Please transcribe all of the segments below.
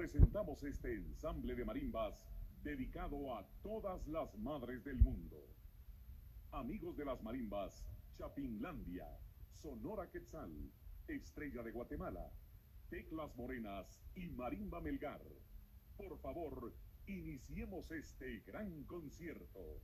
presentamos este ensamble de marimbas dedicado a todas las madres del mundo. Amigos de las marimbas, Chapinlandia, Sonora Quetzal, Estrella de Guatemala, Teclas Morenas y Marimba Melgar. Por favor, iniciemos este gran concierto.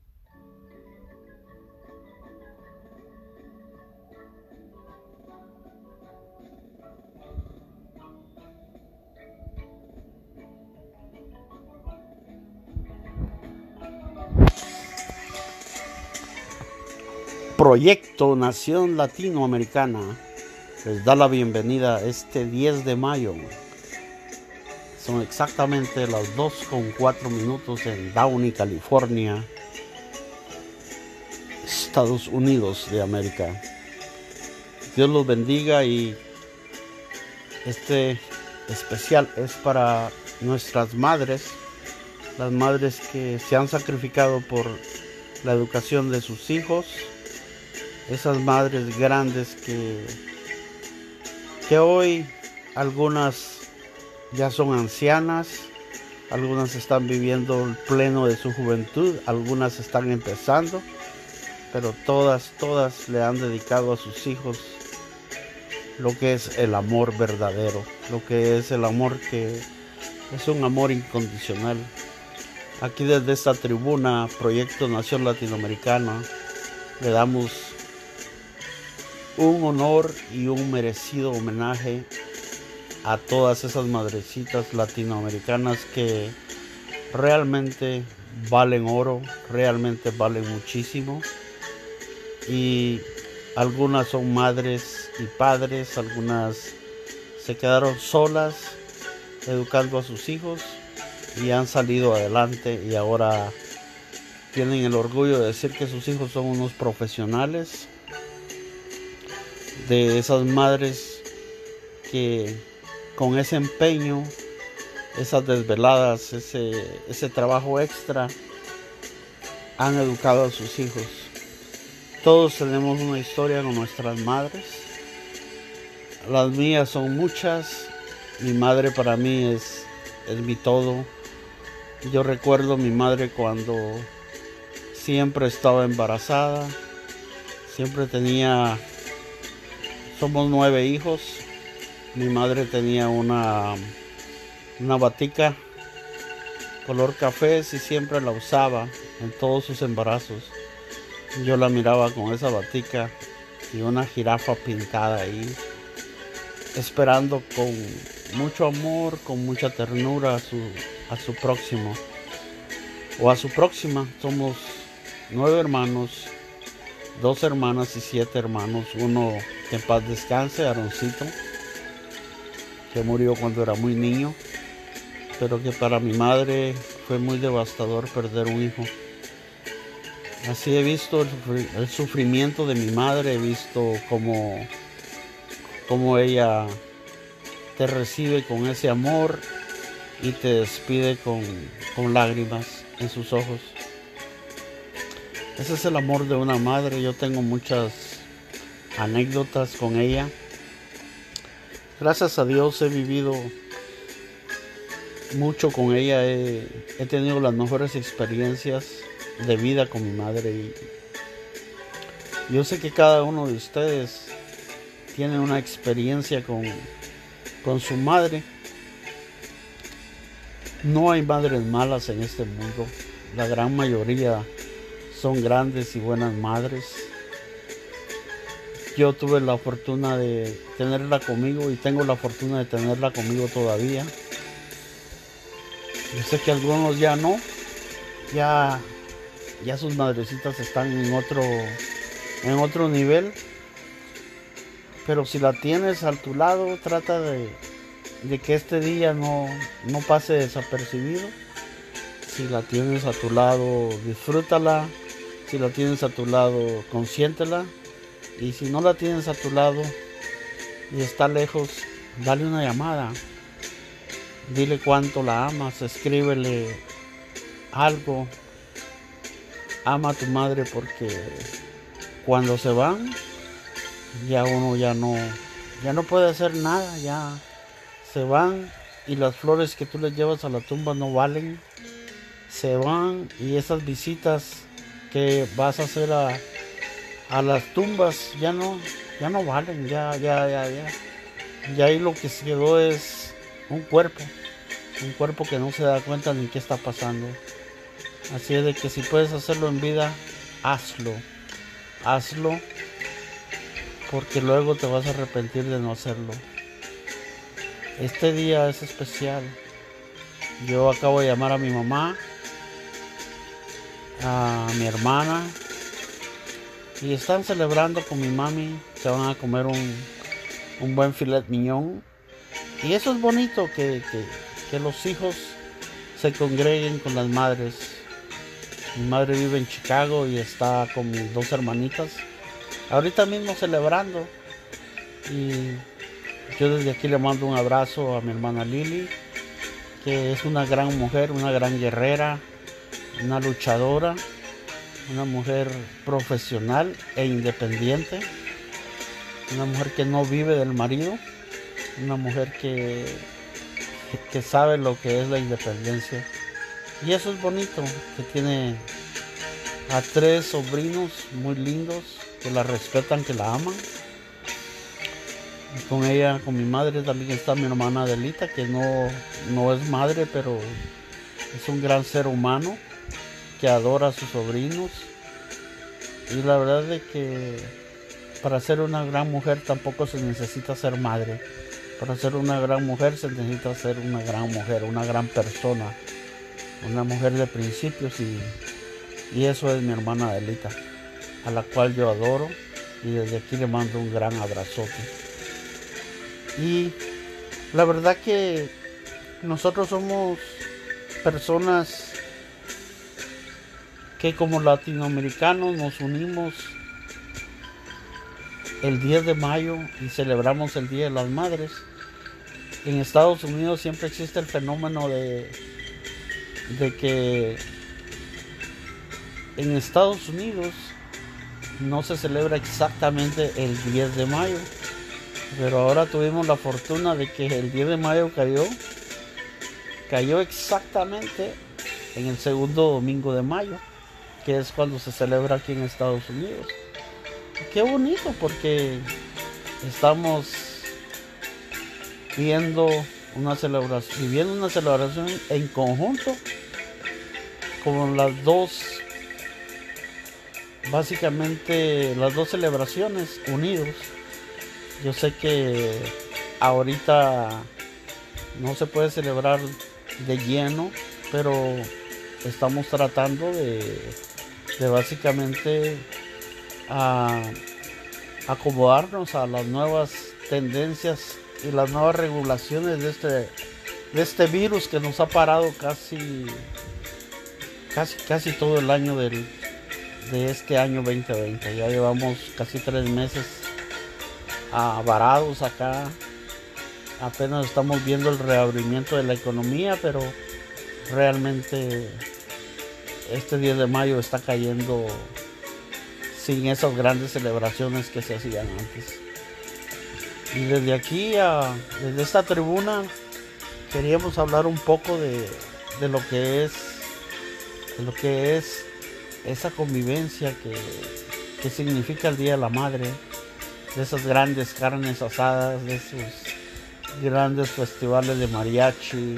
Proyecto Nación Latinoamericana les da la bienvenida este 10 de mayo. Son exactamente las 2 con 4 minutos en Downey, California, Estados Unidos de América. Dios los bendiga y este especial es para nuestras madres, las madres que se han sacrificado por la educación de sus hijos esas madres grandes que, que hoy algunas ya son ancianas, algunas están viviendo el pleno de su juventud, algunas están empezando, pero todas, todas le han dedicado a sus hijos lo que es el amor verdadero, lo que es el amor que es un amor incondicional. Aquí desde esta tribuna, Proyecto Nación Latinoamericana, le damos un honor y un merecido homenaje a todas esas madrecitas latinoamericanas que realmente valen oro, realmente valen muchísimo. Y algunas son madres y padres, algunas se quedaron solas educando a sus hijos y han salido adelante y ahora tienen el orgullo de decir que sus hijos son unos profesionales de esas madres que con ese empeño, esas desveladas, ese, ese trabajo extra, han educado a sus hijos. Todos tenemos una historia con nuestras madres. Las mías son muchas. Mi madre para mí es, es mi todo. Yo recuerdo mi madre cuando siempre estaba embarazada, siempre tenía somos nueve hijos. Mi madre tenía una, una batica color café, y siempre la usaba en todos sus embarazos. Yo la miraba con esa batica y una jirafa pintada ahí, esperando con mucho amor, con mucha ternura a su, a su próximo o a su próxima. Somos nueve hermanos, dos hermanas y siete hermanos, uno que en paz descanse, Aroncito, que murió cuando era muy niño, pero que para mi madre fue muy devastador perder un hijo. Así he visto el, sufrimiento de mi madre, he visto cómo, cómo ella te recibe con ese amor y te despide con, con lágrimas en sus ojos. Ese es el amor de una madre. Yo tengo muchas anécdotas con ella. Gracias a Dios he vivido mucho con ella, he, tenido las mejores experiencias de vida con mi madre yo sé que cada uno de ustedes tiene una experiencia con, con su madre. No hay madres malas en este mundo, la gran mayoría son grandes y buenas madres yo tuve la fortuna de tenerla conmigo y tengo la fortuna de tenerla conmigo todavía. Yo sé que algunos ya no, ya, ya sus madrecitas están en otro, en otro nivel. Pero si la tienes a tu lado, trata de, de que este día no, no pase desapercibido. Si la tienes a tu lado, disfrútala. Si la tienes a tu lado, consiéntela y si no la tienes a tu lado y está lejos, dale una llamada. Dile cuánto la amas, escríbele algo. Ama a tu madre porque cuando se van, ya uno ya no, ya no puede hacer nada, ya se van y las flores que tú les llevas a la tumba no valen. Se van y esas visitas que vas a hacer a, a las tumbas ya no, ya no valen, ya, ya, ya, ya. Y ahí lo que se quedó es un cuerpo, un cuerpo que no se da cuenta ni qué está pasando. Así es de que si puedes hacerlo en vida, hazlo, hazlo, porque luego te vas a arrepentir de no hacerlo. Este día es especial. Yo acabo de llamar a mi mamá, a mi hermana, y están celebrando con mi mami. Se van a comer un, un buen filet miñón. Y eso es bonito, que, que, los hijos se congreguen con las madres. Mi madre vive en Chicago y está con mis dos hermanitas. Ahorita mismo celebrando. Y yo desde aquí le mando un abrazo a mi hermana Lili, que es una gran mujer, una gran guerrera, una luchadora una mujer profesional e independiente, una mujer que no vive del marido, una mujer que, que sabe lo que es la independencia. Y eso es bonito, que tiene a tres sobrinos muy lindos, que la respetan, que la aman. Con ella, con mi madre también está mi hermana Adelita, que no, no es madre, pero es un gran ser humano que adora a sus sobrinos. Y la verdad es que para ser una gran mujer tampoco se necesita ser madre. Para ser una gran mujer se necesita ser una gran mujer, una gran persona, una mujer de principios y, y eso es mi hermana Adelita, a la cual yo adoro y desde aquí le mando un gran abrazote. Y la verdad que nosotros somos personas que como latinoamericanos nos unimos el 10 de mayo y celebramos el Día de las Madres. En Estados Unidos siempre existe el fenómeno de, de que en Estados Unidos no se celebra exactamente el 10 de mayo, pero ahora tuvimos la fortuna de que el 10 de mayo cayó, cayó exactamente en el segundo domingo de mayo que es cuando se celebra aquí en Estados Unidos. Qué bonito porque estamos viendo una celebración, viviendo una celebración en conjunto con las dos, básicamente las dos celebraciones unidos. Yo sé que ahorita no se puede celebrar de lleno, pero estamos tratando de de básicamente a acomodarnos a las nuevas tendencias y las nuevas regulaciones de este de este virus que nos ha parado casi casi casi todo el año del, de este año 2020 ya llevamos casi tres meses a varados acá. Apenas estamos viendo el reabrimiento de la economía pero realmente este 10 de mayo está cayendo sin esas grandes celebraciones que se hacían antes. Y desde aquí, desde esta tribuna, queríamos hablar un poco de, lo que es de lo que es esa convivencia que, que significa el Día de la Madre, de esas grandes carnes asadas, de esos grandes festivales de mariachi,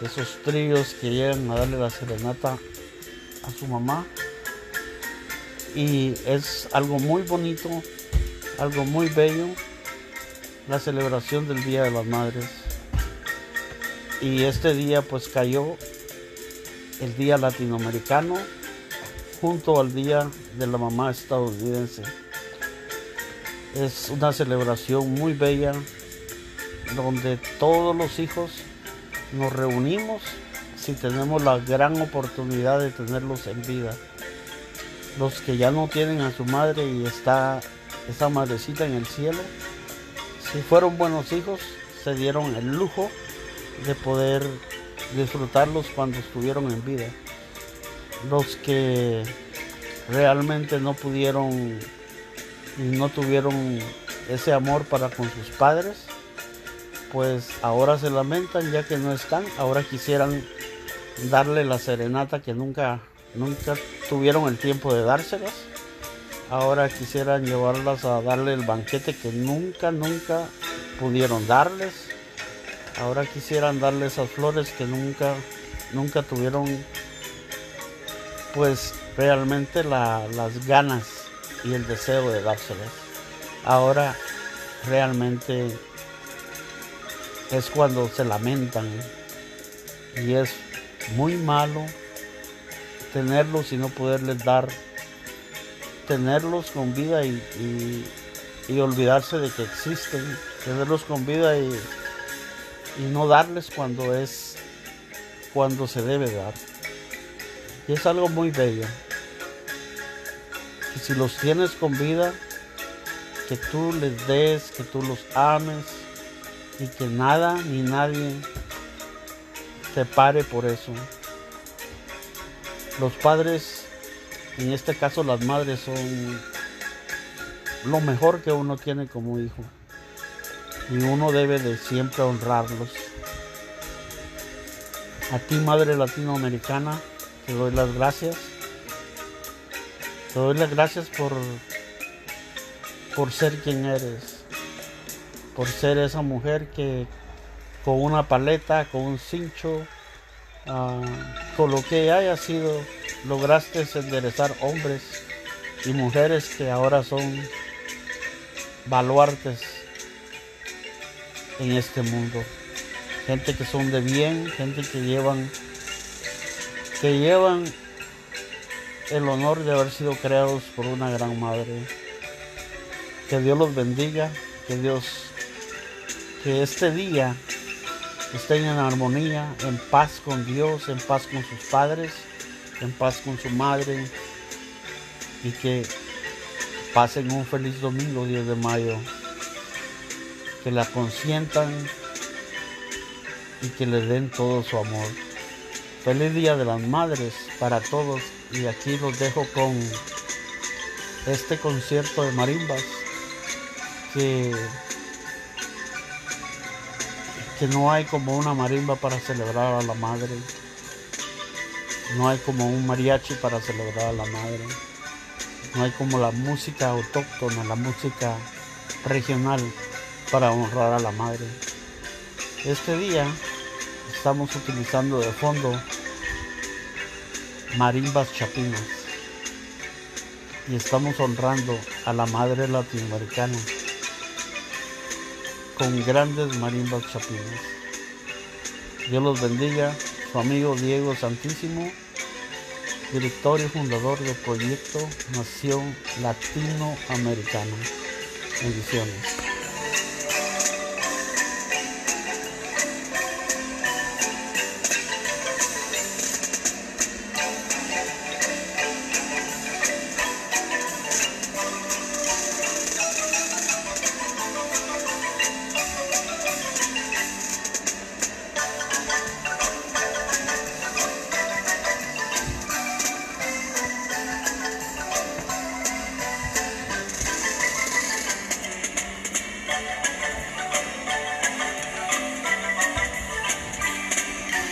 de esos tríos que llegan a darle la serenata a su mamá. Y es algo muy bonito, algo muy bello, la celebración del Día de las Madres. Y este día pues cayó el Día Latinoamericano junto al Día de la Mamá estadounidense. Es una celebración muy bella donde todos los hijos nos reunimos si tenemos la gran oportunidad de tenerlos en vida. Los que ya no tienen a su madre y está esa madrecita en el cielo, si fueron buenos hijos, se dieron el lujo de poder disfrutarlos cuando estuvieron en vida. Los que realmente no pudieron y no tuvieron ese amor para con sus padres, pues ahora se lamentan ya que no están, ahora quisieran darle la serenata que nunca, nunca tuvieron el tiempo de dárselas. Ahora quisieran llevarlas a darle el banquete que nunca, nunca pudieron darles. Ahora quisieran darle esas flores que nunca, nunca tuvieron pues realmente las ganas y el deseo de dárselas. Ahora realmente es cuando se lamentan y es muy malo tenerlos y no poderles dar, tenerlos con vida y, olvidarse de que existen, tenerlos con vida y, y no darles cuando es, cuando se debe dar. Y es algo muy bello. Que si los tienes con vida, que tú les des, que tú los ames y que nada ni nadie te pare por eso. Los padres, en este caso las madres, son lo mejor que uno tiene como hijo. Y uno debe de siempre honrarlos. A ti, madre latinoamericana, te doy las gracias. Te doy las gracias por, por ser quien eres. Por ser esa mujer que con una paleta, con un cincho, ah, con lo que haya sido, lograste enderezar hombres y mujeres que ahora son baluartes en este mundo. Gente que son de bien, gente que llevan que llevan el honor de haber sido creados por una gran madre. Que Dios los bendiga, que Dios, que este día estén en armonía, en paz con Dios, en paz con sus padres, en paz con su madre y que pasen un feliz domingo 10 de mayo, que la consientan y que le den todo su amor. Feliz Día de las Madres para todos y aquí los dejo con este concierto de marimbas que, que no hay como una marimba para celebrar a la madre. No hay como un mariachi para celebrar a la madre. No hay como la música autóctona, la música regional para honrar a la madre. Este día estamos utilizando de fondo marimbas chapinas y estamos honrando a la madre latinoamericana con grandes marimbas chapinas. Dios los bendiga, su amigo Diego Santísimo, director y fundador del proyecto Nación Latinoamericana. Bendiciones.